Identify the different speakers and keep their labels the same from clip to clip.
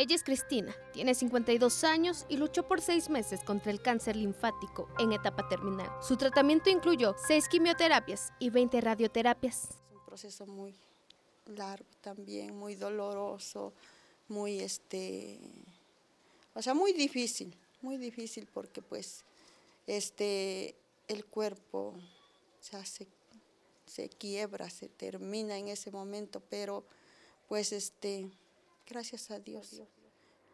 Speaker 1: Ella es Cristina, tiene 52 años y luchó por seis meses contra el cáncer linfático en etapa terminal. Su tratamiento incluyó seis quimioterapias y 20 radioterapias.
Speaker 2: Es un proceso muy largo también, muy doloroso, muy este, o sea, muy difícil, muy difícil porque pues este, el cuerpo se, se quiebra, se termina en ese momento, pero pues este Gracias a Dios.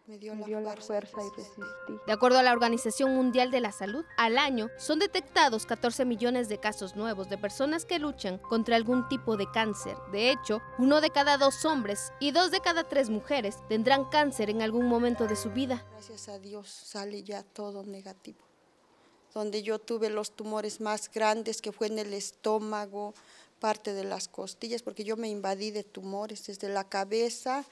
Speaker 2: Me dio, la, fuerza, y resistí.
Speaker 1: De acuerdo a la Organización Mundial de la Salud, al año son detectados 14 millones de casos nuevos de personas que luchan contra algún tipo de cáncer. De hecho, uno de cada dos hombres y dos de cada tres mujeres tendrán cáncer en algún momento de su vida.
Speaker 2: Gracias a Dios sale ya todo negativo. Donde yo tuve los tumores más grandes que fue en el estómago, parte de las costillas, porque yo me invadí de tumores desde la cabeza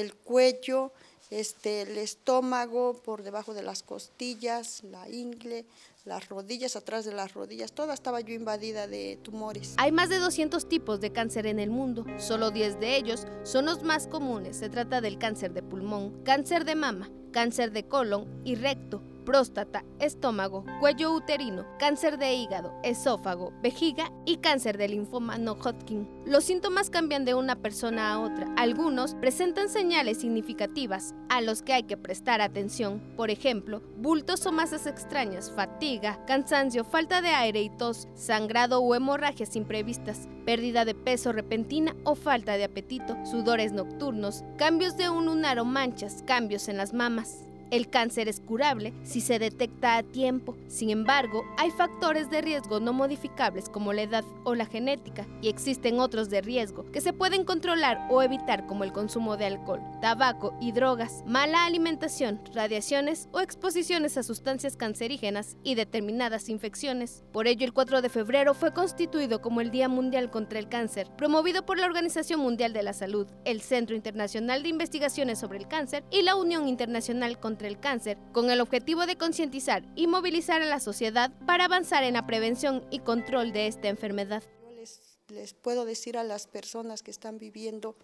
Speaker 2: el cuello, este, el estómago, por debajo de las costillas, la ingle, las rodillas, atrás de las rodillas, toda estaba yo invadida de tumores.
Speaker 1: Hay más de 200 tipos de cáncer en el mundo, solo 10 de ellos son los más comunes. Se trata del cáncer de pulmón, cáncer de mama, cáncer de colon y recto, próstata, estómago, cuello uterino, cáncer de hígado, esófago, vejiga y cáncer de linfoma no Hodgkin. Los síntomas cambian de una persona a otra. Algunos presentan señales significativas a los que hay que prestar atención. Por ejemplo, bultos o masas extrañas, fatiga, cansancio, falta de aire y tos, sangrado o hemorragias imprevistas, pérdida de peso repentina o falta de apetito, sudores nocturnos, cambios de un lunar o manchas, cambios en las mamas. El cáncer es curable si se detecta a tiempo. Sin embargo, hay factores de riesgo no modificables como la edad o la genética y existen otros de riesgo que se pueden controlar o evitar como el consumo de alcohol, tabaco y drogas, mala alimentación, radiaciones o exposiciones a sustancias cancerígenas y determinadas infecciones. Por ello, el 4 de febrero fue constituido como el Día Mundial contra el Cáncer, promovido por la Organización Mundial de la Salud, el Centro Internacional de Investigaciones sobre el Cáncer y la Unión Internacional contra el cáncer, con el objetivo de concientizar y movilizar a la sociedad para avanzar en la prevención y control de esta enfermedad.
Speaker 2: Les, les puedo decir a las personas que están viviendo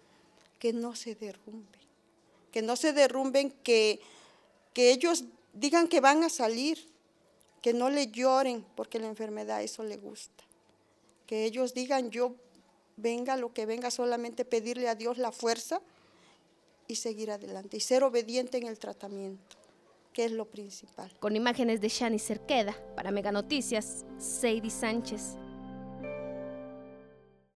Speaker 2: que no se derrumben, que no se derrumben, que, que ellos digan que van a salir, que no le lloren porque la enfermedad eso le gusta, que ellos digan yo venga lo que venga, solamente pedirle a Dios la fuerza y seguir adelante y ser obediente en el tratamiento, que es lo principal.
Speaker 1: Con imágenes de Shani Cerqueda, para Mega Noticias, Sadie Sánchez.